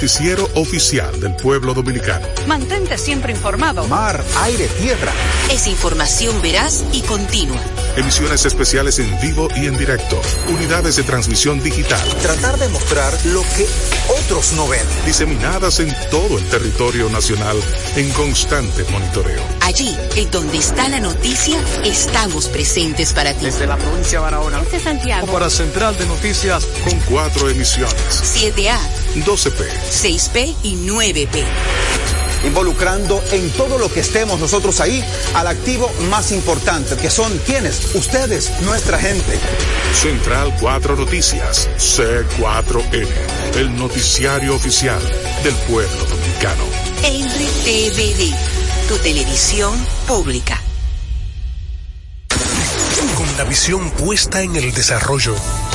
noticiero oficial del pueblo dominicano. Mantente siempre informado. Mar, aire, tierra. Es información veraz y continua. Emisiones especiales en vivo y en directo. Unidades de transmisión digital. Tratar de mostrar lo que otros no ven. Diseminadas en todo el territorio nacional en constante monitoreo. Allí, en donde está la noticia, estamos presentes para ti. Desde la provincia de Barahona. Este Santiago. Para Central de Noticias. Con cuatro emisiones. 7A, 12P, 6P y 9P. Involucrando en todo lo que estemos nosotros ahí al activo más importante, que son quienes, ustedes, nuestra gente. Central 4 Noticias, C4N, el noticiario oficial del pueblo dominicano. RTVD, tu televisión pública. Con la visión puesta en el desarrollo,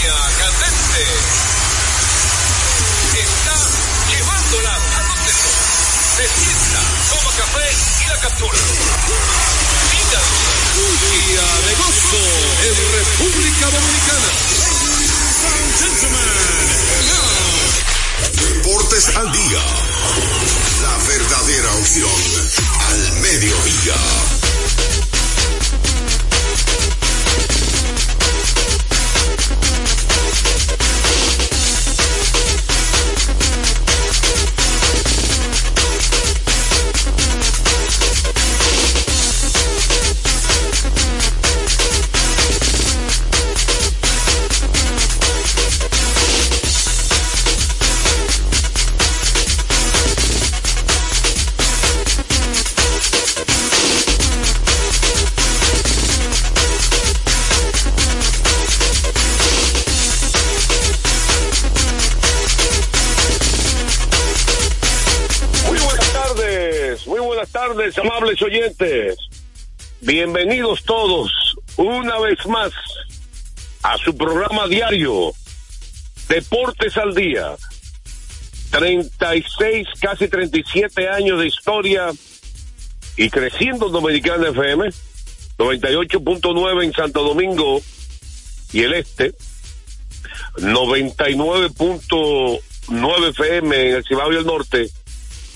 Línea candente. Está llevándola a los. Se sienta, toma café y la captura. Mira, día de gozo en República Dominicana. Deportes al día. La verdadera opción al mediodía. Bienvenidos todos una vez más a su programa diario Deportes al Día. 36, casi 37 años de historia y creciendo en Dominicana FM, 98.9 en Santo Domingo y el Este, 99.9 FM en el Cibao y el Norte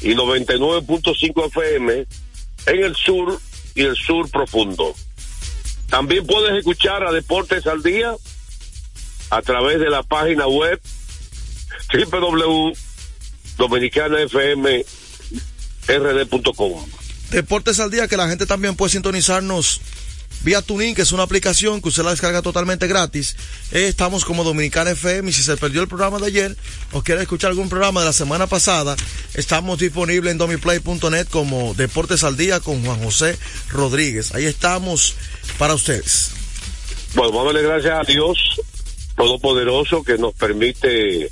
y 99.5 FM en el sur y el sur profundo. También puedes escuchar a Deportes al Día a través de la página web www.dominicanafmrd.com. Deportes al día que la gente también puede sintonizarnos vía Tuning, que es una aplicación que usted la descarga totalmente gratis. Eh, estamos como Dominicana FM y si se perdió el programa de ayer o quiere escuchar algún programa de la semana pasada, estamos disponibles en domiplay.net como Deportes al día con Juan José Rodríguez. Ahí estamos para ustedes. Bueno, vamos a darle gracias a Dios Todopoderoso que nos permite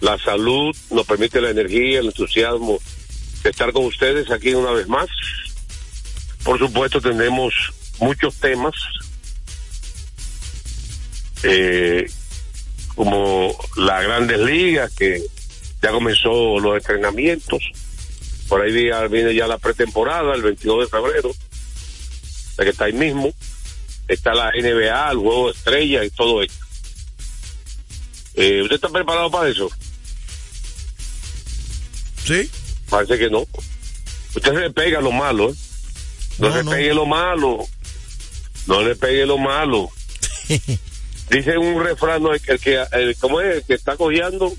la salud, nos permite la energía, el entusiasmo de estar con ustedes aquí una vez más. Por supuesto, tenemos muchos temas, eh, como las grandes ligas, que ya comenzó los entrenamientos. Por ahí viene, ya la pretemporada, el 22 de febrero, la que está ahí mismo. Está la NBA, el juego de estrella y todo esto. Eh, ¿Usted está preparado para eso? ¿Sí? Parece que no. Usted se le pega lo malo, ¿eh? No, No, le no. pegue lo malo. No le pegue lo malo. Dice un refrán, ¿no? el que, el que el- ¿cómo es? El que está cojeando,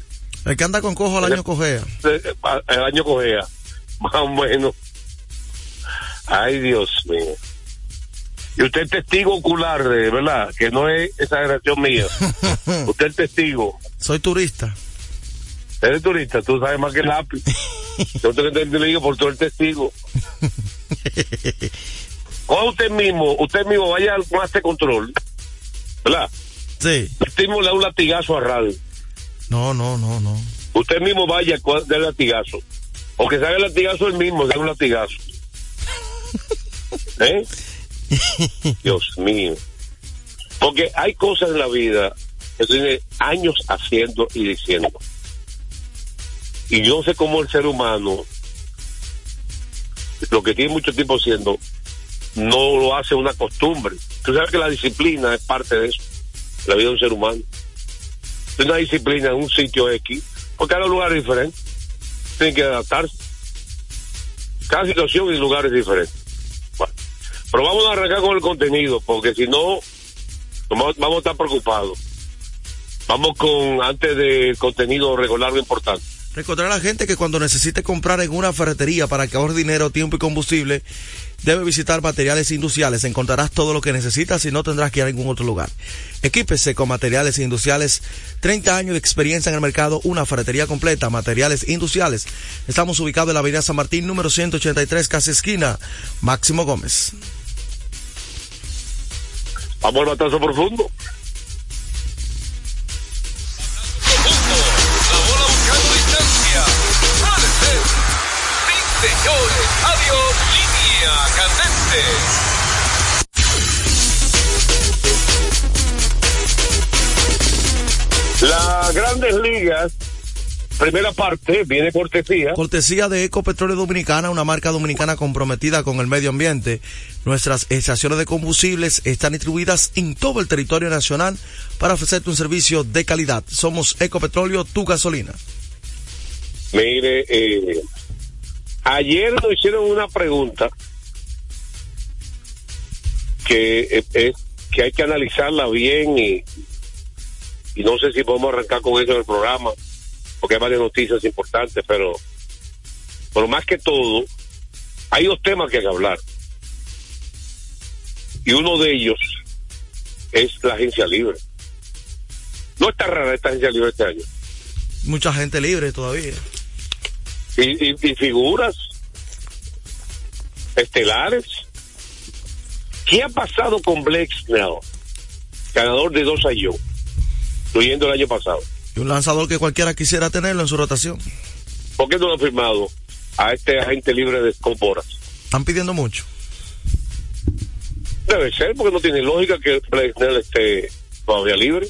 El que anda con cojo al año cojea. eh, el año cojea. Más o menos. Ay, Dios mío. Y usted es testigo ocular, de verdad, que no es exageración mía. usted es testigo. Soy turista. Eres turista, tú sabes más que el lápiz. Yo te, te, te digo por todo el testigo. Coja usted mismo, usted mismo vaya al Master Control ¿verdad? Sí. Metimosle un latigazo a radio. No, no, no, no. Usted mismo vaya del latigazo. O que se haga el latigazo el mismo, se haga un latigazo. ¿Eh? Dios mío. Porque hay cosas en la vida que tiene años haciendo y diciendo. Y yo sé cómo el ser humano, lo que tiene mucho tiempo haciendo, no lo hace una costumbre. Tú sabes que la disciplina es parte de eso, la vida de un ser humano. Una disciplina en un sitio X, porque cada lugar es diferente. Tienen que adaptarse. Cada situación y lugar es diferente. Bueno, pero vamos a arrancar con el contenido, porque si no, vamos a estar preocupados. Vamos con, antes del contenido regular, lo importante. Recordar a la gente que cuando necesite comprar en una ferretería para que ahorre dinero, tiempo y combustible, debe visitar materiales industriales. Encontrarás todo lo que necesitas y no tendrás que ir a ningún otro lugar. Equípese con materiales industriales. 30 años de experiencia en el mercado, una ferretería completa, materiales industriales. Estamos ubicados en la avenida San Martín, número 183, casa esquina. Máximo Gómez. Vamos al batazo profundo. Primera parte, viene cortesía. Cortesía de Ecopetróleo Dominicana, una marca dominicana comprometida con el medio ambiente. Nuestras estaciones de combustibles están distribuidas en todo el territorio nacional para ofrecerte un servicio de calidad. Somos Ecopetróleo, tu gasolina. Mire, eh, ayer nos hicieron una pregunta que eh, que hay que analizarla bien y, y no sé si podemos arrancar con eso en el programa porque hay varias noticias importantes, pero pero más que todo hay dos temas que hay que hablar y uno de ellos es la agencia libre. No está rara esta agencia libre este año. Mucha gente libre todavía. y, y, y figuras estelares. ¿Qué ha pasado con Blake Snell? Ganador de dos años, incluyendo el año pasado. Y un lanzador que cualquiera quisiera tenerlo en su rotación. ¿Por qué no lo ha firmado a este agente libre de Comporas? Están pidiendo mucho. Debe ser, porque no tiene lógica que Blake Snell esté todavía libre.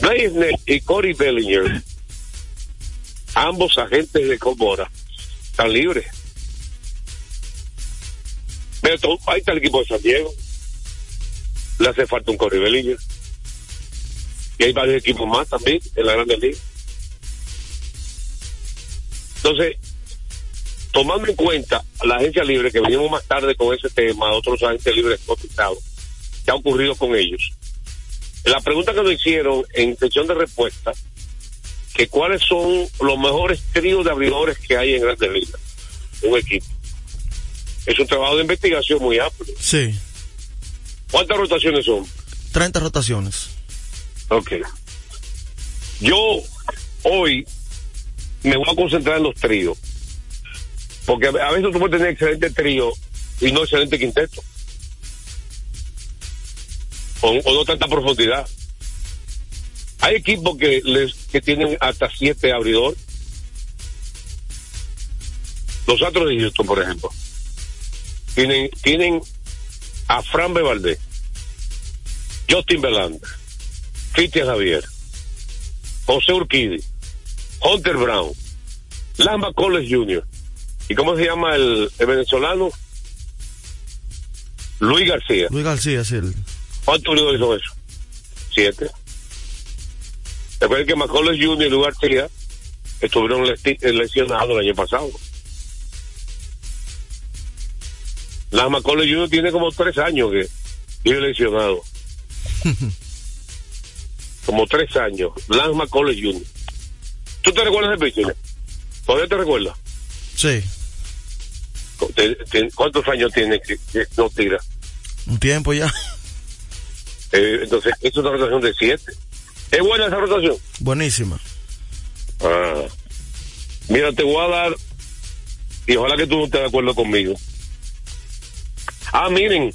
Blake Snell y Corey Bellinger, ambos agentes de Comora, están libres. Pero todo- ahí está el equipo de San Diego. Le hace falta un Corey Bellinger. Y hay varios equipos más también en la Grande Liga. Entonces, tomando en cuenta la agencia libre, que venimos más tarde con ese tema, otros agentes libres cotizados, ¿qué ha ocurrido con ellos? La pregunta que nos hicieron en sección de respuesta, que cuáles son los mejores tríos de abridores que hay en Grandes Ligas, un equipo. Es un trabajo de investigación muy amplio. Sí. ¿Cuántas rotaciones son? 30 rotaciones. Ok. Yo hoy me voy a concentrar en los tríos. Porque a veces tú puedes tener excelente trío y no excelente quinteto. O, o no tanta profundidad. Hay equipos que les que tienen hasta siete abridores. Los Astros de Houston, por ejemplo. Tienen, tienen a Fran Valdez, Justin Verlander, Cristian Javier, José Urquidi, Hunter Brown, Lamba College Jr. ¿Y cómo se llama el, el venezolano? Luis García. Luis García, sí. el- ¿Cuántos unidos hizo eso? Siete. Recuerden que Macaulay Jr. y Luis García estuvieron lesionados el año pasado. La Macaulay Jr. tiene como tres años que vive lesionado. como tres años. Lance McCullers Jr. ¿Tú te recuerdas de pitcher? ¿Todavía te recuerdas? Sí. ¿Cuántos años tiene que, que no tira? Un tiempo ya. Eh, entonces, es una rotación de siete. ¿Es buena esa rotación? Buenísima. Ah. Mira, te voy a dar, y ojalá que tú no estés de acuerdo conmigo. Ah, miren,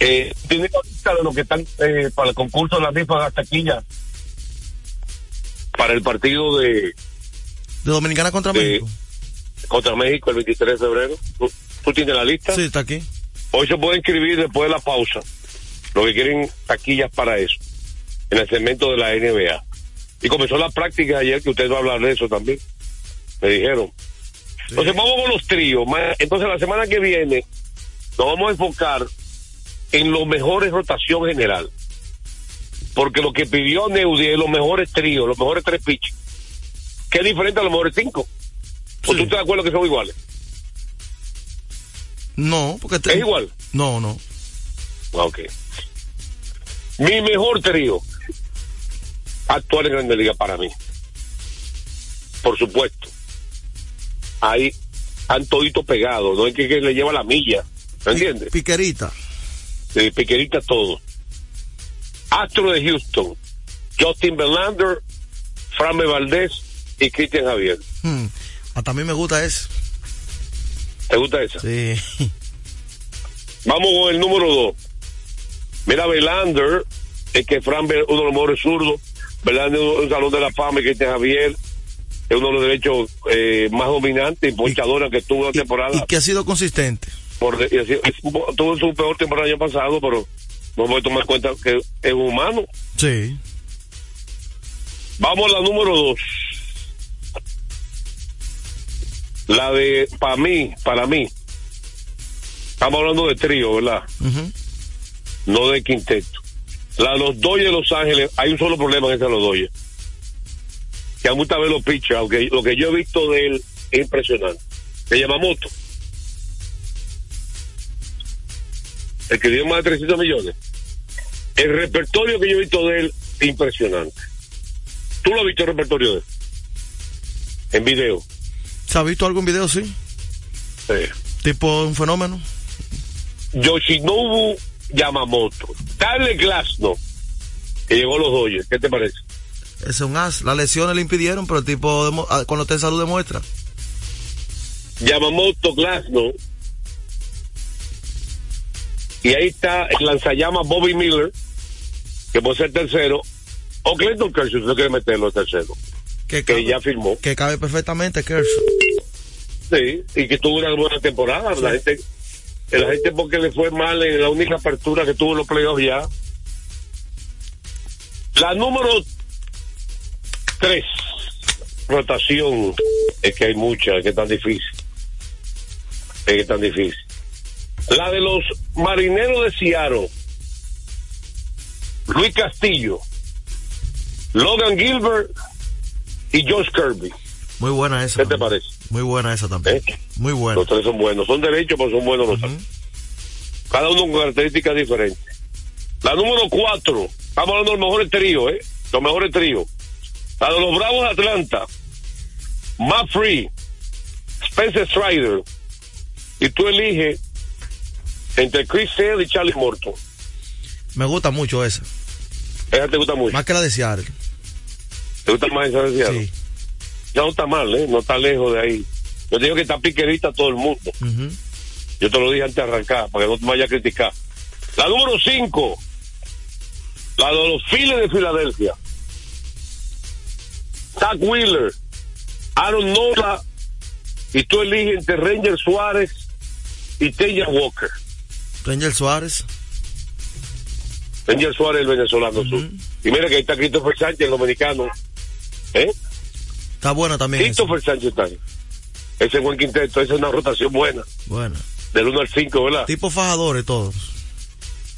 Eh, tiene la lista de los que están eh, para el concurso de la rifa de taquilla para el partido de, De Dominicana contra de- México. contra México el 23 de febrero. ¿Tú, tú tienes la lista? Sí, está aquí. Hoy se puede inscribir después de la pausa. Lo que quieren taquillas para eso. En el segmento de la NBA. Y comenzó la práctica ayer, que usted va a hablar de eso también. Me dijeron. Entonces vamos con los tríos. Entonces la semana que viene nos vamos a enfocar en los mejores rotación general. Porque lo que pidió Neudi es los mejores tríos, los mejores tres pitches. Que es diferente a los mejores cinco. ¿O tú estás de acuerdo que son iguales? No, porque te- ¿Es igual? No, no. Ah, Ok. Mi mejor trío actual en Grande Liga para mí. Por supuesto. Ahí han todito pegado, no es que, que le lleva la milla. ¿Me entiendes? Piquerita. De piquerita todo. Astro de Houston, Justin Verlander, Frame Valdés y Cristian Javier. Hmm. Hasta a mí me gusta ese. ¿Te gusta esa? Sí. Vamos con el número dos. Mira, Belander, es que Fran Bel- uno de los mejores zurdos. Belander es un salón de la fama y que este Javier es uno de los derechos eh, más dominantes y ponchadores que tuvo la temporada. Y que ha sido consistente. Por, y así- tuvo su peor temporada el año pasado, pero no voy a tomar en cuenta que es humano. Sí. Vamos a la número dos. La de, para mí, para mí. Estamos hablando de trío, ¿verdad? No de quinteto. La de los Dodgers de Los Ángeles, hay un solo problema en esa de los Dodgers. Que a muchas veces los pitchers, aunque lo que yo he visto de él es impresionante. Se llama Moto. El que dio más de 300 millones. El repertorio que yo he visto de él es impresionante. ¿Tú lo has visto el repertorio de él? En video. ¿Se ha visto algo en video, sí? Sí. Tipo un fenómeno. Yoshinobu Yamamoto. Dale Glasno. Que llegó a los Dodgers. ¿Qué te parece? Es un as. Las lesiones le impidieron, pero el tipo, demo- ah, cuando esté en salud, demuestra. Yamamoto Glasno. Y ahí está el lanzallamas Bobby Miller, que puede ser tercero. O Clayton Kershaw, si no quiere meterlo tercero. Que, Que ya firmó. que cabe perfectamente, Kershaw. Sí, y que tuvo una buena temporada. La gente, la gente porque le fue mal en la única apertura que tuvo los playoffs ya. La número tres, rotación, es que hay muchas, es que es tan difícil. Es que es tan difícil. La de los marineros de Seattle, Luis Castillo, Logan Gilbert y Josh Kirby. Muy buena esa. ¿Qué te parece? Muy buena esa también. ¿Eh? Muy buena. Los tres son buenos, son derechos, pero son buenos los tres. Cada uno con características diferentes. La número cuatro, estamos hablando de los mejores tríos, ¿eh? Los mejores tríos. La de los Bravos de Atlanta, Matt Free, Spencer Strider, y tú eliges entre Chris Sale y Charlie Morton. Me gusta mucho esa. Esa te gusta mucho. Más que la de Seattle. ¿Te gusta más esa de Seattle? Sí. Ya no está mal, ¿eh? No está lejos de ahí. Yo te digo que está piquerita todo el mundo. Yo te lo dije antes de arrancar, para que no te vayas a criticar. La número 5, la de los Phillies de Filadelfia. Zach Wheeler, Aaron Nola, y tú eliges entre Ranger Suárez y Taylor Walker. Ranger Suárez. Ranger Suárez, el venezolano sur. Y mira que ahí está Christopher Sánchez, el dominicano. ¿Eh? Está buena también. Christopher Sánchez está ahí. Ese buen quinteto, esa es una rotación buena. Buena. Del 1 al 5, ¿verdad? Tipo fajadores todos.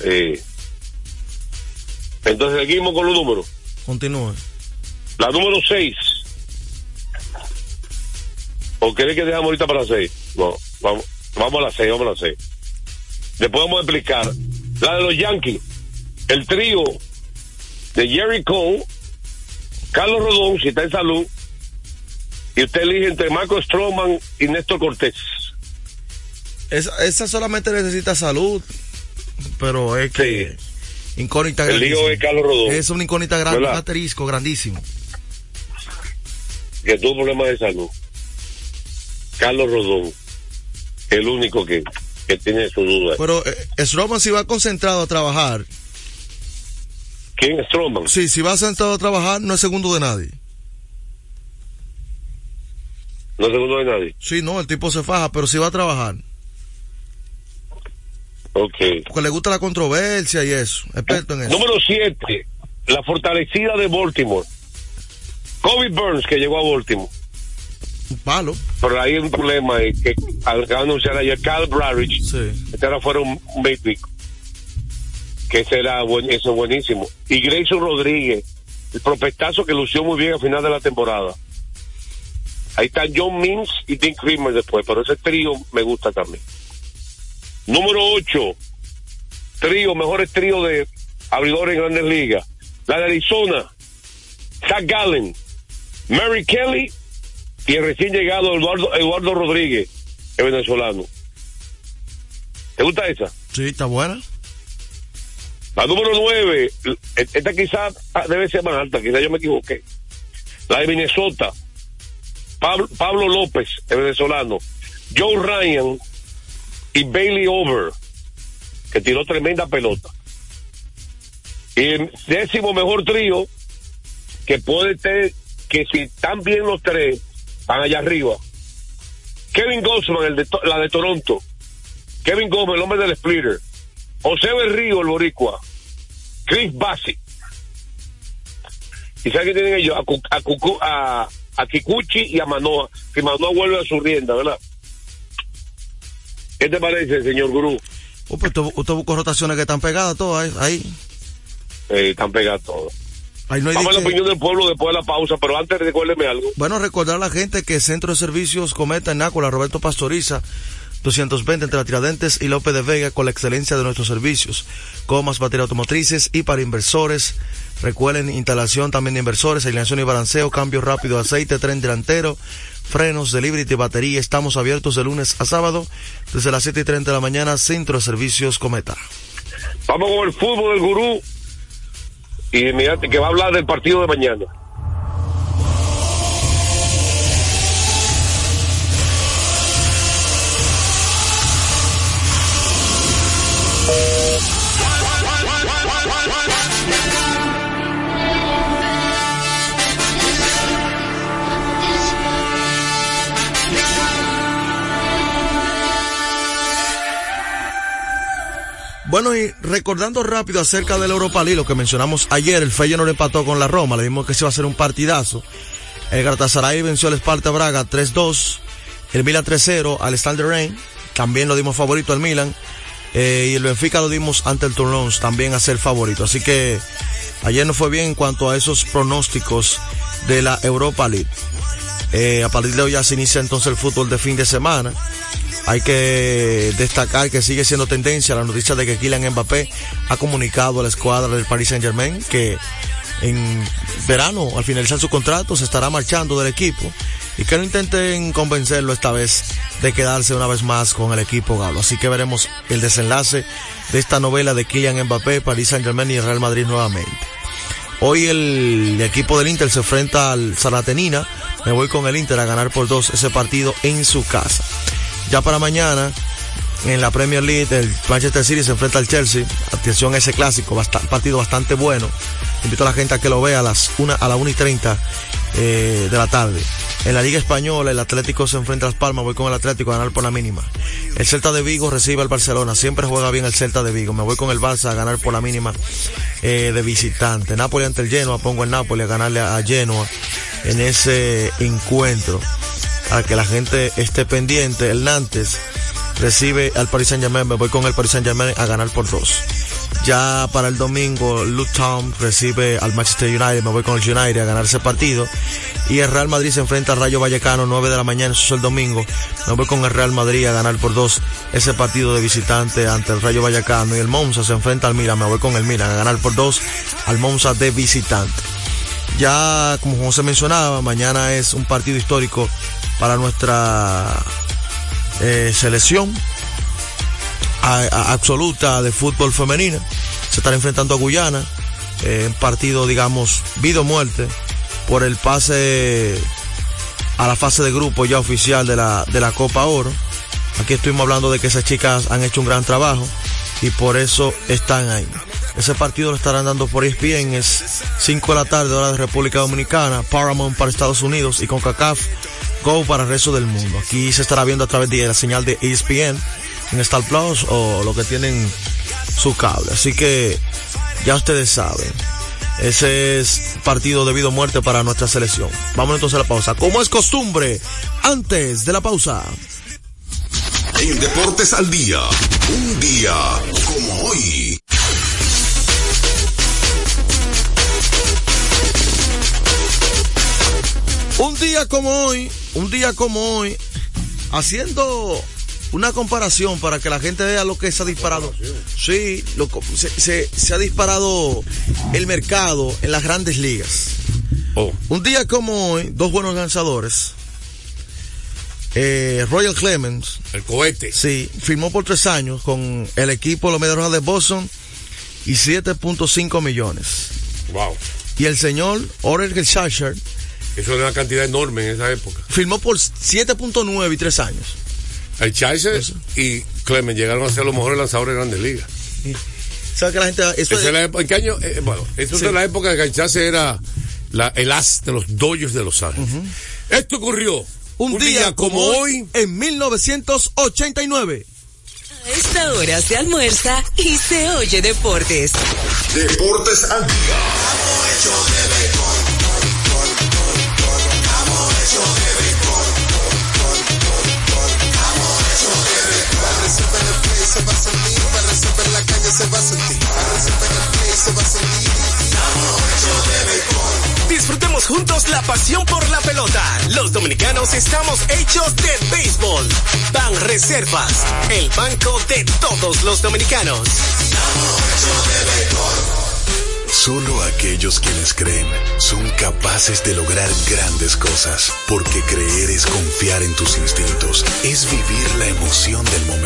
Eh, entonces seguimos con los números. Continúe. La número 6. ¿O querés que dejamos ahorita para la 6? No, vamos, vamos a la 6, vamos a la 6. Vamos a explicar. La de los Yankees. El trío de Jerry Cole, Carlos Rodón, si está en salud, y usted elige entre Marco Stroman y Néstor Cortés. Esa, esa solamente necesita salud, pero es que incógnita El lío es Carlos Rodón. Es una incógnita grande, un asterisco grandísimo. que tuvo problemas de salud. Carlos Rodón, el único que. Que tiene su duda. Pero eh, Stroman si va concentrado a trabajar. ¿Quién es Stroman? Sí, si va sentado a trabajar, no es segundo de nadie. No es segundo de nadie. Sí, no, el tipo se faja, pero si va a trabajar. Ok. Porque le gusta la controversia y eso. Experto en eso. Número 7. La fortalecida de Baltimore. Kobe Burns, que llegó a Baltimore. Un palo. Pero ahí hay un problema eh, que de anunciar ayer Cal Bradridge. Sí. Este ahora fuera un, un. Que ese era buen, eso es buenísimo. Y Grayson Rodríguez, el prospectazo que lució muy bien al final de la temporada. Ahí están John Means y Dean Kramer después, pero ese trío me gusta también. Número 8. Trío, mejores trío de abridores en grandes ligas. La de Arizona, Zach Gallen, Mary Kelly y el recién llegado Eduardo, Eduardo Rodríguez, el venezolano. ¿Te gusta esa? Sí, está buena. La número 9, esta quizás debe ser más alta, quizás yo me equivoqué. La de Minnesota, Pablo, Pablo López, el venezolano, Joe Ryan y Bailey Over, que tiró tremenda pelota. Y el décimo mejor trío, que puede ser, que si están bien los tres, van allá arriba. Kevin Gossman, el de, la de Toronto. Kevin Gómez, el hombre del splitter. José Berrío, el boricua. Chris Bassi. ¿Y sabe qué tienen ellos? A, a, a, a Kikuchi y a Manoa. Que Manoa vuelve a su rienda, ¿verdad? ¿Qué te parece, señor Gurú? Uh, pues usted, usted buscó rotaciones que están pegadas todas ahí. Eh, están pegadas todas. No Vamos a la opinión del pueblo después de la pausa, pero antes recuérdeme algo. Bueno, recordar a la gente que Centro de Servicios Cometa en Nácola, Roberto Pastoriza, 220 entre la Tiradentes y López de Vega con la excelencia de nuestros servicios, comas, baterías automotrices y para inversores. Recuerden instalación también de inversores, alineación y balanceo, cambio rápido de aceite, tren delantero, frenos, delivery de batería. Estamos abiertos de lunes a sábado desde las 7 y 30 de la mañana, Centro de Servicios Cometa. Vamos con el fútbol del gurú. Y mirate que va a hablar del partido de mañana. Bueno, y recordando rápido acerca del Europa League, lo que mencionamos ayer, el Feyenoord empató con la Roma, le dimos que se iba a hacer un partidazo. El Galatasaray venció al Sparta Braga 3-2, el Milan 3-0 al de Reims, también lo dimos favorito al Milan, eh, y el Benfica lo dimos ante el Toulouse, también a ser favorito. Así que ayer no fue bien en cuanto a esos pronósticos de la Europa League. Eh, a partir de hoy ya se inicia entonces el fútbol de fin de semana. Hay que destacar que sigue siendo tendencia la noticia de que Kylian Mbappé ha comunicado a la escuadra del Paris Saint Germain que en verano, al finalizar su contrato, se estará marchando del equipo y que no intenten convencerlo esta vez de quedarse una vez más con el equipo galo. Así que veremos el desenlace de esta novela de Kylian Mbappé, Paris Saint Germain y Real Madrid nuevamente. Hoy el equipo del Inter se enfrenta al Zaratenina. Me voy con el Inter a ganar por dos ese partido en su casa. Ya para mañana, en la Premier League, el Manchester City se enfrenta al Chelsea. Atención a ese clásico, partido bastante bueno. Invito a la gente a que lo vea a las una, a la 1 y 30 eh, de la tarde. En la Liga Española, el Atlético se enfrenta a Las Palmas. Voy con el Atlético a ganar por la mínima. El Celta de Vigo recibe al Barcelona. Siempre juega bien el Celta de Vigo. Me voy con el Barça a ganar por la mínima eh, de visitante. Napoli ante el Genoa. Pongo el Napoli a ganarle a Genoa en ese encuentro. Para que la gente esté pendiente. El Nantes recibe al Paris Saint Germain. Me voy con el Paris Saint Germain a ganar por dos. Ya para el domingo, Luton recibe al Manchester United. Me voy con el United a ganar ese partido. Y el Real Madrid se enfrenta al Rayo Vallecano, 9 de la mañana, eso es el domingo. Me voy con el Real Madrid a ganar por dos ese partido de visitante ante el Rayo Vallecano. Y el Monza se enfrenta al Milan. Me voy con el Milan a ganar por dos al Monza de visitante. Ya, como José mencionaba, mañana es un partido histórico para nuestra eh, selección absoluta de fútbol femenino. Se estará enfrentando a Guyana, eh, un partido, digamos, vida o muerte, por el pase a la fase de grupo ya oficial de la, de la Copa Oro. Aquí estuvimos hablando de que esas chicas han hecho un gran trabajo y por eso están ahí. Ese partido lo estarán dando por ESPN, es 5 de la tarde, hora de República Dominicana, Paramount para Estados Unidos y con CACAF Go para el resto del mundo. Aquí se estará viendo a través de la señal de ESPN en Star Plus o lo que tienen su cable. Así que ya ustedes saben. Ese es partido debido a muerte para nuestra selección. Vamos entonces a la pausa. Como es costumbre, antes de la pausa. En Deportes al Día, un día como hoy. Un día como hoy, un día como hoy, haciendo una comparación para que la gente vea lo que se ha disparado. Sí, lo, se, se, se, ha disparado el mercado en las grandes ligas. Oh. Un día como hoy, dos buenos lanzadores. Eh, Royal Clemens. El cohete. Sí, firmó por tres años con el equipo de los Medias Rojas de Boston y 7.5 millones. Wow. Y el señor Orel Sasher. Eso era una cantidad enorme en esa época. Firmó por 7.9 y tres años. El Chaser y Clemens llegaron a ser los mejores lanzadores de grandes ligas. ¿Sabes que la gente.? Eso es la época, ¿En qué año? Eh, bueno, eso sí. es de la época de que el Chaser era la, el as de los Dodgers de Los Ángeles. Uh -huh. Esto ocurrió un, un día, día, como hoy, en 1989. A esta hora se almuerza y se oye deportes. Deportes al día. Resolver la calle se va a sentir, para resolver el play se va a sentir. Disfrutemos juntos la pasión por la pelota. Los dominicanos estamos hechos de béisbol. Ban Reservas, el banco de todos los dominicanos. Solo aquellos quienes creen son capaces de lograr grandes cosas, porque creer es confiar en tus instintos, es vivir la emoción del momento,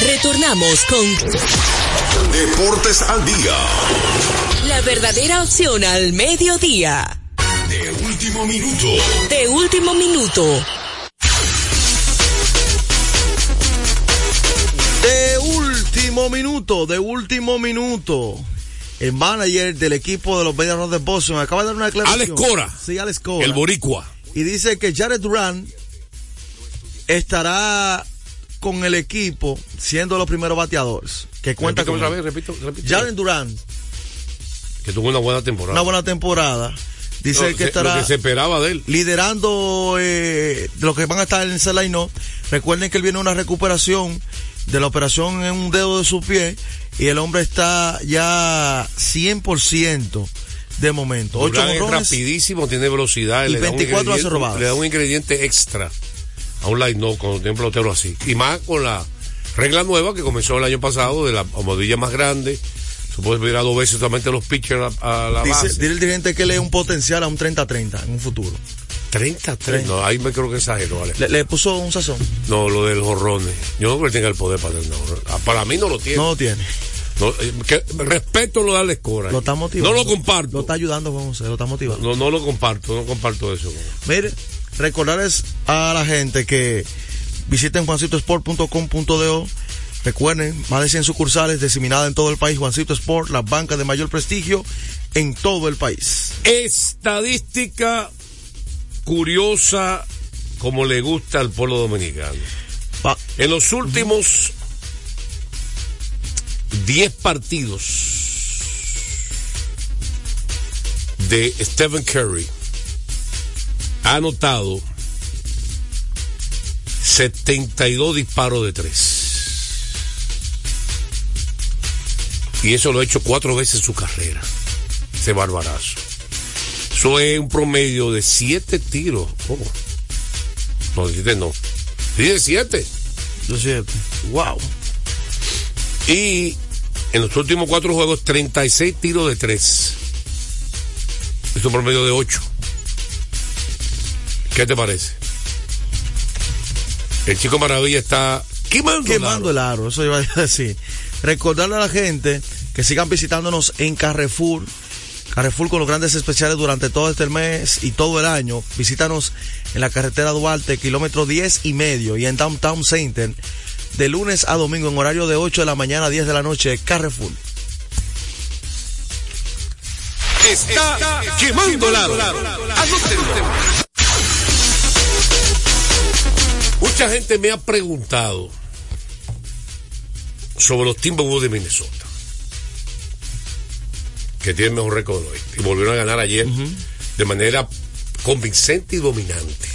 Retornamos con Deportes al Día. La verdadera opción al mediodía. De último minuto. De último minuto. De último minuto, de último minuto el manager del equipo de los Medias Rojas de Boston acaba de dar una declaración. Alex Cora. Sí, Alex Cora. El boricua. Y dice que Jared Duran estará con el equipo siendo los primeros bateadores. Que cuenta repito con otra vez, repito, repito. Jared Duran. Que tuvo una buena temporada. Una buena temporada. Dice No, que se- estará lo que se esperaba de él. liderando eh, de los que van a estar en ese line Recuerden que él viene una recuperación de la operación en un dedo de su pie y el hombre está ya 100% de momento. Ocho Durán es honrones. rapidísimo, tiene velocidad. Y le da un 24 bases ingrediente- robadas. Le da un ingrediente extra a un line no cuando tiene un pelotero así. Y más con la regla nueva que comenzó el año pasado de la almohadilla más grande. Se puede pedir a dos veces solamente los pitchers a, a la Dice, base. dice el dirigente que le da un potencial a un 30-30 en un futuro. 33. No, ahí me creo que exagero, vale. Le, le puso un sazón. No, lo del jorrones. Yo no creo que tenga el poder para tener jorrones. Ah, Para mí no lo tiene. No lo tiene. No, eh, que- respeto lo de Alex Cora. Lo está motivando. No lo comparto. Lo está ayudando José, lo está motivando. No, no lo comparto, no comparto eso. Mire, recordarles a la gente que visiten juancitosport.com.do. Recuerden, más de 100 sucursales diseminadas en todo el país. Juancito Sport, la banca de mayor prestigio en todo el país. Estadística curiosa como le gusta al pueblo dominicano. En los últimos 10 partidos de Stephen Curry ha anotado 72 disparos de tres. Y eso lo ha hecho cuatro veces en su carrera. Ese barbarazo. Eso es un promedio de siete tiros. ¿Cómo? No, de siete no. De siete. De siete. Wow. Y en los últimos cuatro juegos, 36 tiros de tres. Es un promedio de 8. ¿Qué te parece? El chico maravilla está quemando, quemando el aro. Eso iba a decir. Recordarle a la gente que sigan visitándonos en Carrefour. Carrefour con los grandes especiales durante todo este mes y todo el año. Visítanos en la carretera Duarte, kilómetro 10 y medio, y en Downtown Center, de lunes a domingo, en horario de 8 de la mañana a 10 de la noche, Carrefour. Está, quemando lado. Mucha gente me ha preguntado sobre los Timberwolves de Minnesota, que tienen mejor récord oeste, y volvieron a ganar ayer de manera convincente y dominante.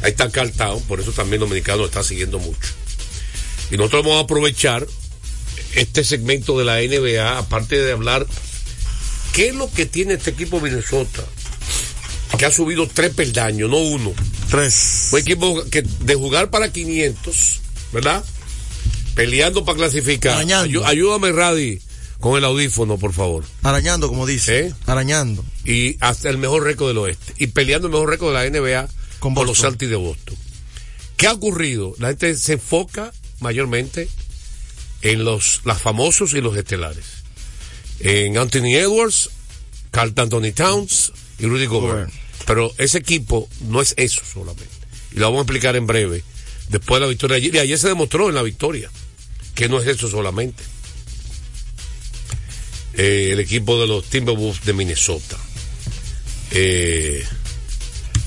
Ahí está Carl Town, por eso también Dominicano está siguiendo mucho. Y nosotros vamos a aprovechar este segmento de la NBA, aparte de hablar qué es lo que tiene este equipo de Minnesota, que ha subido tres peldaños, no uno. Tres. Un equipo que de jugar para 500, ¿verdad? Peleando para clasificar. Ayú- ayúdame, Radi, con el audífono, por favor. Arañando, como dice. ¿Eh? Arañando. Y hasta el mejor récord del oeste. Y peleando el mejor récord de la NBA Con con, los. Celtics de Boston. ¿Qué ha ocurrido? La gente se enfoca mayormente en los las famosos y los estelares. En Anthony Edwards, Carl Anthony Towns y Rudy Gobert. Pero ese equipo no es eso solamente. Y lo vamos a explicar en breve. Después de la victoria de ayer. Y ayer se demostró en la victoria que no es eso solamente. Eh, el equipo de los Timberwolves de Minnesota. Eh,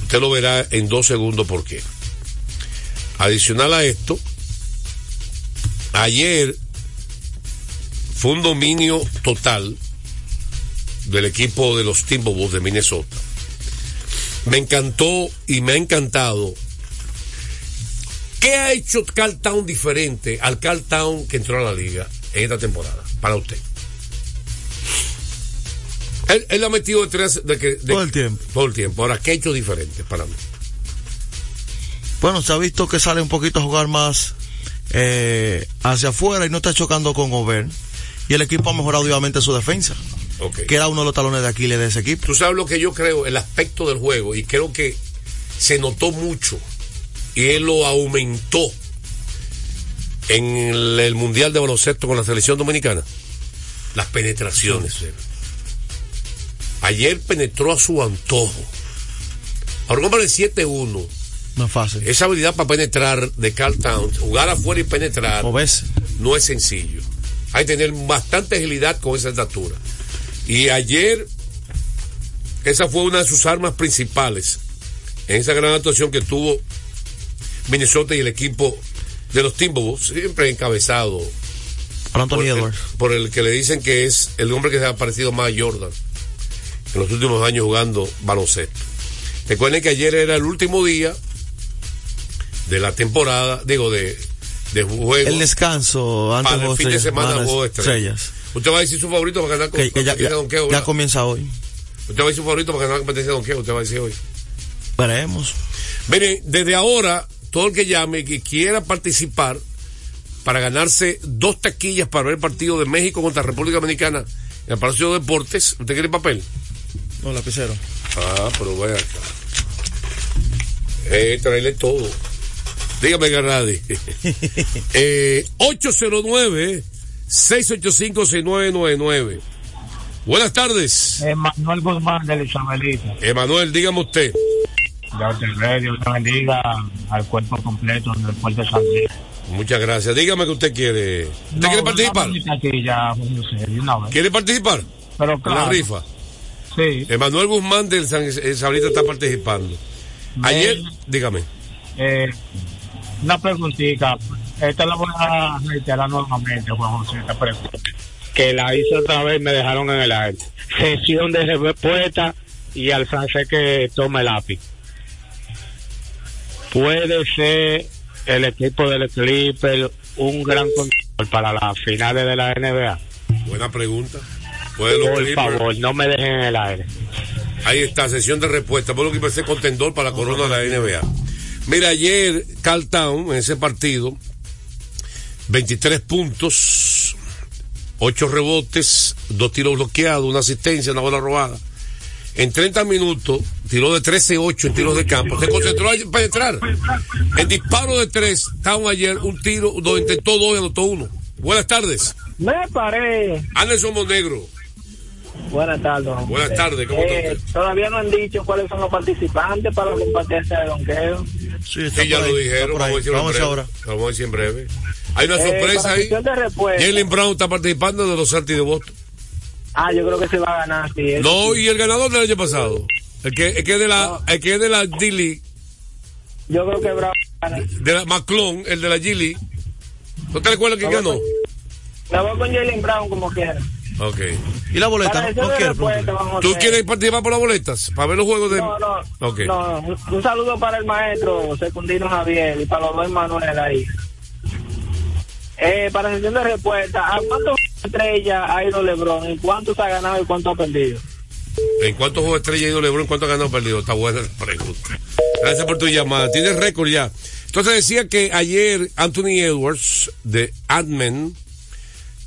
usted lo verá en dos segundos por qué. Adicional a esto, ayer fue un dominio total del equipo de los Timberwolves de Minnesota. Me encantó y me ha encantado. ¿Qué ha hecho Carl Town diferente al Carl Town que entró a la liga en esta temporada? Para usted. Él, él ha metido de tres de que, de- Todo el tiempo. Todo el tiempo. Ahora, ¿qué ha hecho diferente para mí? Bueno, se ha visto que sale un poquito a jugar más eh, hacia afuera y no está chocando con Gobert. Y el equipo ha mejorado obviamente su defensa, Ok. que era uno de los talones de Aquiles de ese equipo. Tú sabes lo que yo creo, el aspecto del juego, y creo que se notó mucho, y él lo aumentó en el, el Mundial de Baloncesto con la selección dominicana. Las penetraciones. Ayer penetró a su antojo. Ahora, hombre, 7-1. No es fácil. Esa habilidad para penetrar de Carl Towns, jugar afuera y penetrar, ¿O ves? no es sencillo. Hay que tener bastante agilidad con esa estatura. Y ayer, esa fue una de sus armas principales en esa gran actuación que tuvo Minnesota y el equipo de los Timberwolves, siempre encabezado por el, por el que le dicen que es el hombre que se ha parecido más a Jordan en los últimos años jugando baloncesto. Recuerden que ayer era el último día de la temporada, digo, de, de juego. El descanso antes para el fin de semana de estrellas. Estrellas. Usted va a decir su favorito para ganar con Que, que ya, competencia ya- donkeo, ya comienza hoy. Usted va a decir su favorito para ganar la competencia de donkeo, usted va a decir hoy. Veremos. Miren, desde ahora, todo el que llame que quiera participar para ganarse dos taquillas para ver el partido de México contra República Dominicana en el Palacio de Deportes, ¿usted quiere papel? No, lapicero. Ah, pero vaya acá. Eh, traerle todo. Dígame, Garradi. eh, 809-685-6999. Buenas tardes. Emanuel Guzmán de Isabelita. Emanuel, dígame usted. Dios te bendiga al cuerpo completo del Puerto San Luis. Muchas gracias. Dígame que usted quiere. ¿Usted quiere participar? Aquí ya, José, de una vez. ¿Quiere participar? Pero En la rifa. Sí. Emanuel Guzmán del San Sabrita está participando. Ayer, dígame. Eh, una preguntita. Esta la voy a reiterar nuevamente, Juan José, esta pregunta. que la hice otra vez me dejaron en el aire. Sesión de respuesta y al francés que tome el lápiz. Puede ser el equipo del Clipper un gran control para las finales de la NBA. Buena pregunta. ¿Puede los Por favor, no me dejen en el aire. Ahí está, sesión de respuesta. Por lo que ser contendor para la corona de la NBA. Mira, ayer Carl Town, en ese partido, 23 puntos, 8 rebotes, 2 tiros bloqueados, una asistencia, una bola robada. En 30 minutos, tiró de 13-8 en tiros de campo. Se concentró a penetrar. En disparo de 3, Town ayer, un tiro, do- intentó dos y anotó uno. Buenas tardes. Me paré. Anderson Monegro. Buenas tardes. Buenas tardes, ¿cómo Eh, Todavía no han dicho cuáles son los participantes para la competencia de donqueo. Sí, Sí, ya lo dijeron. Vamos a breve. ahora. Vamos a decir en breve. Hay una Eh, sorpresa ahí. Jalen Brown está participando de los Celtics de Boston. Ah, yo creo que se va a ganar. Sí, No, sí. y el ganador del año pasado. El que, el que es de la, el que es de la D-League, Yo creo que Brown gana. de la McClone, el de la G-League. ¿No te recuerdas quién ganó? Me voy con Jalen Brown como quiera. Ok. ¿Y la boleta? ¿No, quiere? respuesta, ¿Tú quieres participar por las boletas? Para ver los juegos de. No, no. Ok. No, un, un saludo para el maestro secundino Javier y para los dos Manuel ahí. Eh, para sesión de respuesta, ¿a cuántos estrellas ha ido LeBron? ¿Y cuántos ha ganado y cuántos ha perdido? ¿En cuántos juegos estrella ha ido LeBron? ¿Cuántos ha ganado perdido? Está buena la pregunta. Gracias por tu llamada. Tienes récord ya. Entonces decía que ayer Anthony Edwards de Admen,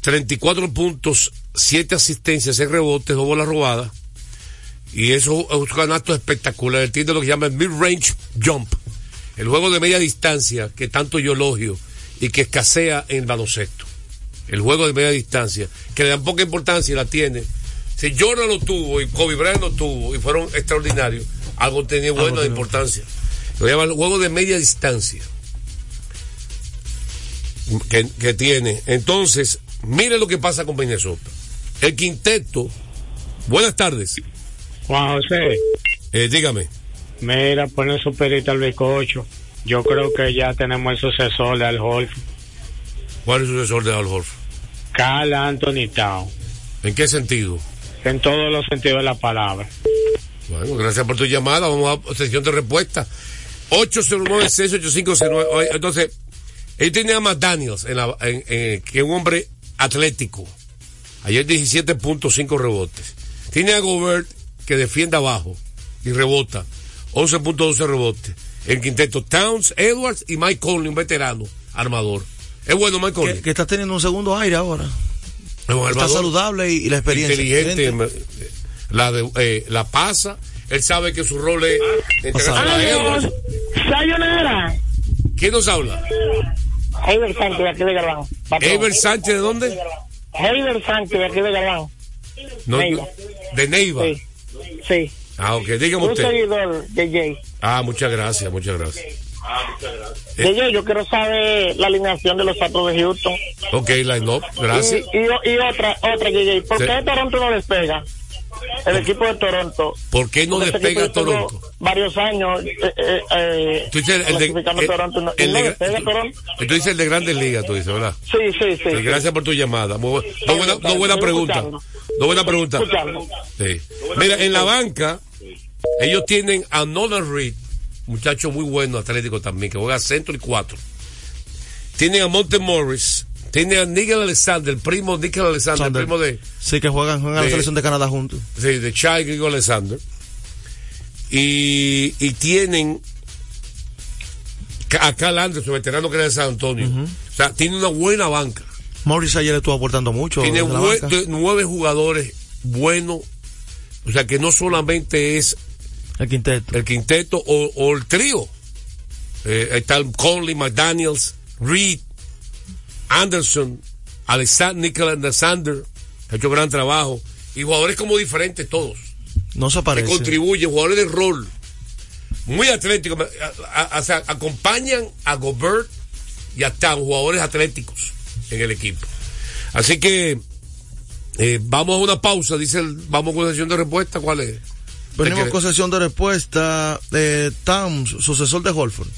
34 puntos, 7 asistencias, 6 rebotes, 2 bolas robadas. Y eso es un canasto espectacular. Tiene lo que llama el mid-range jump. El juego de media distancia que tanto yo elogio y que escasea en baloncesto. El juego de media distancia, que le dan poca importancia y la tiene. Si Jordan lo tuvo y Kobe Bryant lo tuvo y fueron extraordinarios, algo tenía bueno de importancia. Lo llaman el juego de media distancia que, que tiene. Entonces, mire lo que pasa con Minnesota. El quinteto. Buenas tardes. Juan José, Eh, dígame. mira, pone su perita al bizcocho. Yo creo que ya tenemos el sucesor de Al Horford. ¿Cuál es el sucesor de Al Horford? Carl Anthony Town. ¿En qué sentido? En todos los sentidos de la palabra. Bueno, gracias por tu llamada. Vamos a sesión de respuesta. 809-68509. Oye, Entonces, ellos tienen a Matt Daniels, en la- en- en- que un hombre atlético. Ayer 17.5 rebotes. Tiene a Gobert, que defiende abajo y rebota. 11.12 rebotes. El quinteto Towns, Edwards y Mike Conley, un veterano armador. Es bueno Mike Conley. Que, que está teniendo un segundo aire ahora. Es un Está armador saludable y, y la experiencia. inteligente, eh, la, de, eh, la pasa, él sabe que su rol es entregarse a Edwards. Sayonara. ¿Quién nos habla? Heiber Sánchez de aquí de. Patrón. ¿Ever Sánchez de dónde? Heiber Sánchez de aquí de Galván. No, de Neiva. Sí. Sí. Ah, ok, dígame Un usted. seguidor de Jay. Ah, muchas gracias, muchas gracias. De Jay, yo quiero saber la alineación de los Astros de Houston. Ok, line up, gracias. Y, y, y otra, otra, JJ. ¿Por Sí. qué Toronto no despega? El equipo de Toronto. ¿Por qué no Porque despega yo tengo Toronto? Varios años eh, eh, eh, Tú dices el de, el- Toronto no, el no de- Toronto. tú dices el de Grandes Ligas, tú dices, ¿verdad? Sí, sí, sí. Sí, sí. gracias por tu llamada. Muy no buena, no buena pregunta. No buena pregunta. Sí. Mira, en la banca, ellos tienen a Nolan Reed, muchacho muy bueno, atlético también, que juega centro y cuatro. Tienen a Monte Morris, tienen a Nigel Alexander, el primo Nigel Alexander, el primo de, Sí, que juegan, juegan a la selección de Canadá juntos. sí, de Chai Nigel Alexander. Y, y tienen a Cal Anderson, veterano que era de San Antonio. O sea, tiene una buena banca. Morris ayer estuvo aportando mucho. Tiene nueve jugadores buenos. O sea, que no solamente es el quinteto, el quinteto o, o el trío. Eh, ahí está el Conley, McDaniels, Reed, Anderson, Alexander, Nicholas Alexander, ha hecho gran trabajo. Y jugadores como diferentes todos, No se que parece. contribuyen, jugadores de rol, muy atléticos. o sea, acompañan a Gobert y a Town, jugadores atléticos en el equipo. Así que eh, vamos a una pausa, dice el, vamos con sesión de respuesta, ¿cuál es? Venimos ¿Te con sesión de respuesta. Eh, Towns, sucesor de Holford.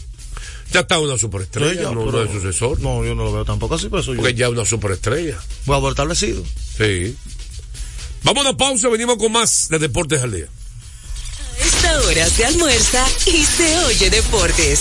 Ya está una superestrella, Sí, ya, no, es sucesor. No, yo no lo veo tampoco así, pero eso yo. Porque ya es una superestrella. Voy a establecido. Sí. Vamos a una pausa, venimos con más de Deportes al Día. Esta hora se almuerza y se oye deportes.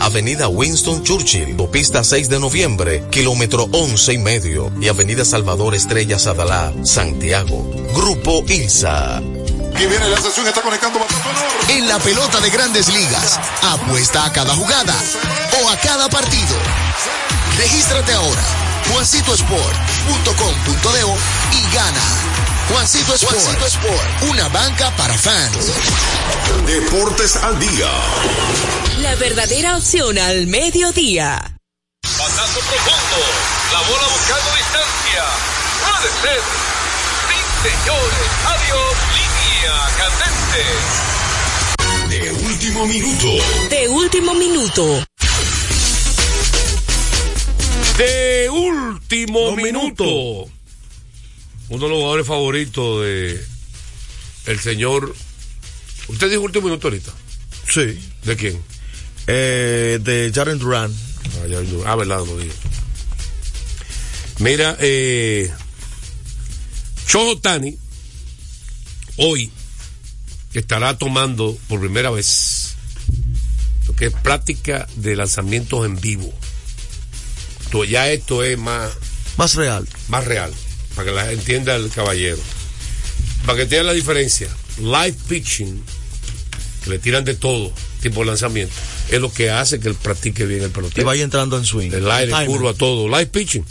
Avenida Winston Churchill, Pista 6 de noviembre, kilómetro 11 y medio, y Avenida Salvador Estrella Sadalá, Santiago. Grupo ILSA. Que viene la sesión, está conectando. En la pelota de grandes ligas, apuesta a cada jugada o a cada partido. Regístrate ahora, juancitosport.com.de y gana. Juancito Sport, Juancito Sport, una banca para fans. Deportes al día. La verdadera opción al mediodía. Pasazo profundo. La bola buscando distancia. Puede ser. Sí, señores. Adiós. Línea candente. De último minuto. De último minuto. De último minuto. Uno de los jugadores favoritos de el señor. ¿Usted dijo último minuto ahorita? Sí. ¿De quién? Eh, de Jaren Duran. Ah, ya lo- ah, verdad, lo digo. Mira, eh, Shohei Tani hoy estará tomando por primera vez lo que es práctica de lanzamientos en vivo. Esto- ya esto es más, Más real. más real, para que la entienda el caballero. Para que entienda la diferencia, live pitching, que le tiran de todo tipo de lanzamiento, es lo que hace que él practique bien el Y pelotero. vaya entrando en swing. El aire, Timer. curva, todo. Live pitching.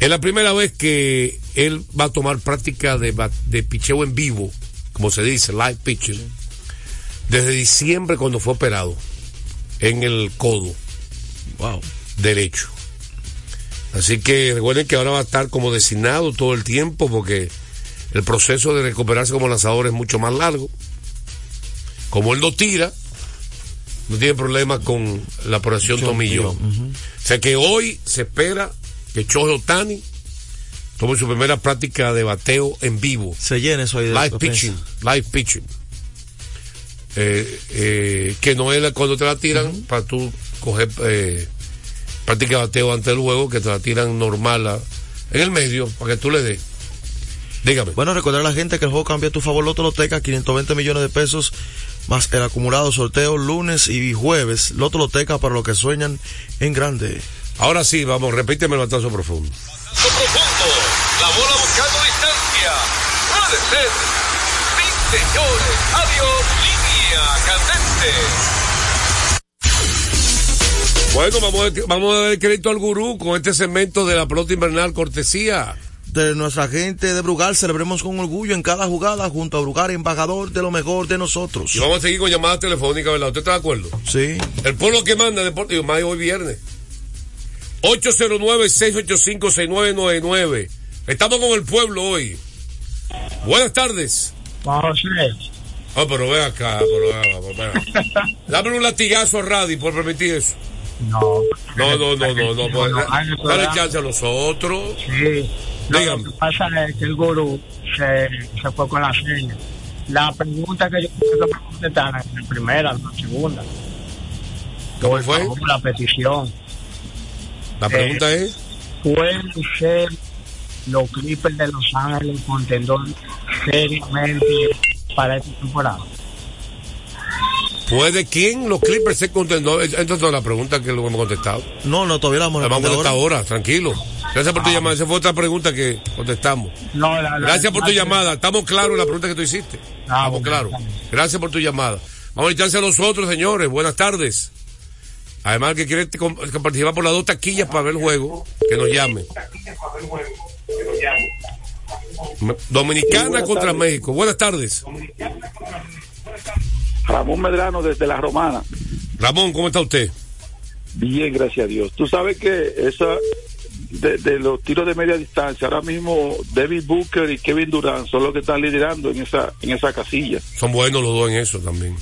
Es la primera vez que él va a tomar práctica de, de picheo en vivo, como se dice, live pitching, desde diciembre cuando fue operado en el codo Wow. derecho. Así que recuerden que ahora va a estar como designado todo el tiempo porque el proceso de recuperarse como lanzador es mucho más largo. Como él no tira, no tiene problema con la operación tomillo. O sea que hoy se espera que Chojo Tani tome su primera práctica de bateo en vivo. Se llena eso ahí de Live pitching, live pitching. Eh, eh, que no es cuando te la tiran para tú coger eh, práctica de bateo antes del juego, que te la tiran normal a- en el medio para que tú le des. Dígame. Bueno, recordar a la gente que el juego cambia a tu favor Loto Loteca, 520 millones de pesos más el acumulado sorteo lunes y jueves. Loto Loteca para los que sueñan en grande. Ahora sí, vamos, repíteme el batazo profundo. Pasazo profundo. La bola buscando distancia. Puede ser. Sí, señores. Adiós. Línea candente. Bueno, vamos a, vamos a dar crédito al gurú con este segmento de la pelota invernal cortesía. De nuestra gente de Brugal, celebremos con orgullo en cada jugada junto a Brugal, embajador de lo mejor de nosotros. Y vamos a seguir con llamadas telefónicas, ¿verdad? ¿Usted está de acuerdo? Sí. El pueblo que manda Deportivo más hoy viernes. 809-685-6999. Estamos con el pueblo hoy. Buenas tardes. Ah, pero acá, pero ve acá, pero ve acá. Dame un latigazo a Radi por permitir eso. No. No, no, no, no, no. dale chance a los otros. Sí. No, lo que pasa es que el gurú se, se fue con la seña. La pregunta que yo quiero que me contestaran la primera, la segunda. ¿Cómo fue? La petición. La pregunta Eh, es. ¿Pueden ser los Clippers de Los Ángeles contendor seriamente para esta temporada? ¿Puede quién los Clippers ser contendores? Entonces no es la pregunta que lo hemos contestado. No, no, todavía la vamos a La vamos a responder contestar ahora, tranquilo. Gracias por tu llamada. Esa fue otra pregunta que contestamos. No, la- la- Gracias por tu la- llamada. Estamos claros en la pregunta que tú hiciste. Ah, Estamos claros. Gracias por tu llamada. Vamos a echarse a los otros, señores. Buenas tardes. Además, el que quiere participar por las dos taquillas para ver el juego, que nos llame. Dominicana buenas contra tardes. México. Buenas tardes. Ramón Medrano desde La Romana. Ramón, ¿cómo está usted? Bien, gracias a Dios. Tú sabes que esa de, de los tiros de media distancia. Ahora mismo David Booker y Kevin Durant son los que están liderando en esa, en esa casilla. Son buenos los dos en eso también.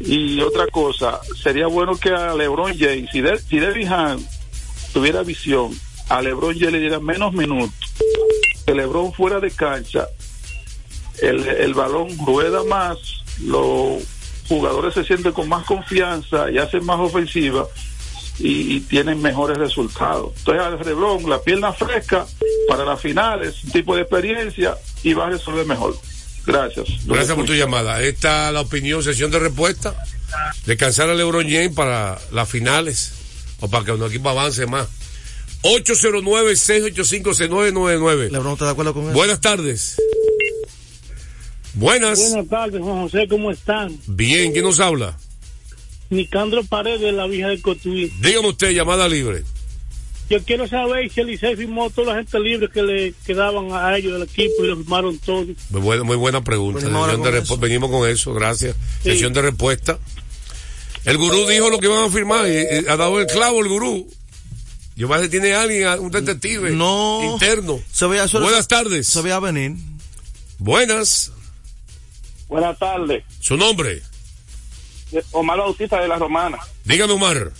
Y otra cosa, sería bueno que a LeBron James, si, de, si Ham tuviera visión, a LeBron James le diera menos minutos, que LeBron fuera de cancha, el, el balón rueda más, los jugadores se sienten con más confianza y hacen más ofensiva y, y tienen mejores resultados. Entonces al LeBron, la pierna fresca para las finales, un tipo de experiencia y va a resolver mejor. Gracias. Gracias por tu llamada. Esta es la opinión, sesión de respuesta. Descansar a LeBron James para las finales o para que un equipo avance más. 809-685-6999. LeBron, ¿está de acuerdo con eso? Buenas tardes. Buenas. Buenas tardes, Juan José, ¿cómo están? Bien, ¿quién nos habla? Nicandro Paredes, de la vieja de Cotuí. Dígame usted, llamada libre. Yo quiero saber si Eliseo firmó toda la gente libre que le quedaban a ellos del equipo y lo firmaron todos. Muy buena, muy buena pregunta. Venimos ahora Sesión de con eso. venimos con eso, gracias. Sí. Sesión de respuesta. El gurú dijo lo que iban a firmar y, y ha dado el clavo el gurú. Yo más que tiene alguien, un detective No. interno. Se veía, eso- Buenas tardes. Se veía venir. Buenas. Buenas tardes. Su nombre. Omar Bautista de la Romana. Dígame, Omar.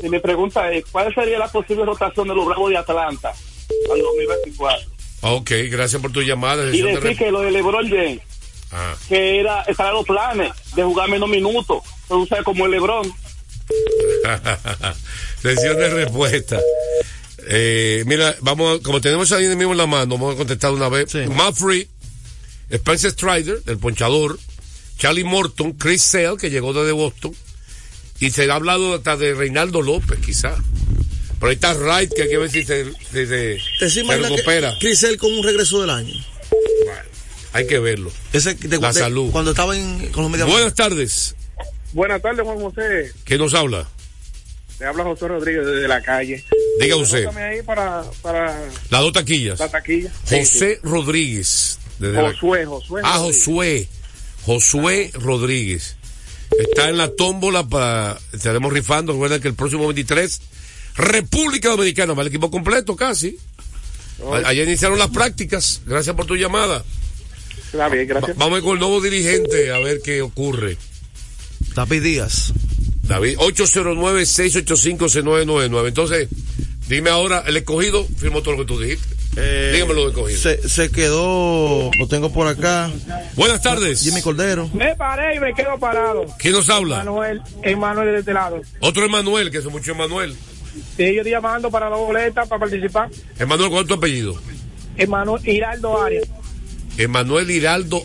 Y mi pregunta es, ¿cuál sería la posible rotación de los Bravos de Atlanta al 2024? Ah, Ok, gracias por tu llamada. Y de decir respuesta. que lo de LeBron James, Ah. que era, estaban los planes de jugar menos minutos, pero usted como el LeBron. Sesión de respuesta. Eh, mira, vamos, a- como tenemos ahí mismo en la mano, vamos a contestar una vez. Free, Spencer Strider, el ponchador, Charlie Morton, Chris Sale, que llegó desde Boston, y se ha hablado hasta de Reinaldo López, quizá. Pero ahí está Wright, que hay que ver si se, si se- ¿Te se recupera. que Crisel con un regreso del año? Hay que verlo. Ese de- La de- salud. Cuando estaba en, con los medios. Buenas tardes. Buenas tardes, Juan José. ¿Quién nos habla? Le habla José Rodríguez desde la calle. Diga usted. Ahí para, para Las dos taquillas. la taquilla. Sí, José Rodríguez. La- Josué, Josué. Ah, Rodríguez. Josué. Josué Rodríguez. Está en la tómbola para. Estaremos rifando. Recuerden que el próximo 23, República Dominicana, va el equipo completo casi. A- Ayer iniciaron las prácticas. Gracias por tu llamada. Está bien, gracias. Va- vamos con el nuevo dirigente a ver qué ocurre. David Díaz. David, 809-685-6999. Entonces, dime ahora, el escogido firmó todo lo que tú dijiste. Dígame lo de escogido. Se, se quedó, lo tengo por acá. Buenas tardes. Jimmy Cordero. Me paré y me quedo parado. ¿Quién nos habla? Manuel, Emanuel de este lado. Otro Emanuel, que es mucho Emanuel. Sí, yo estoy llamando para la boleta para participar. Emanuel, ¿cuál es tu apellido? Emanuel Hiraldo Arias. Emanuel Hiraldo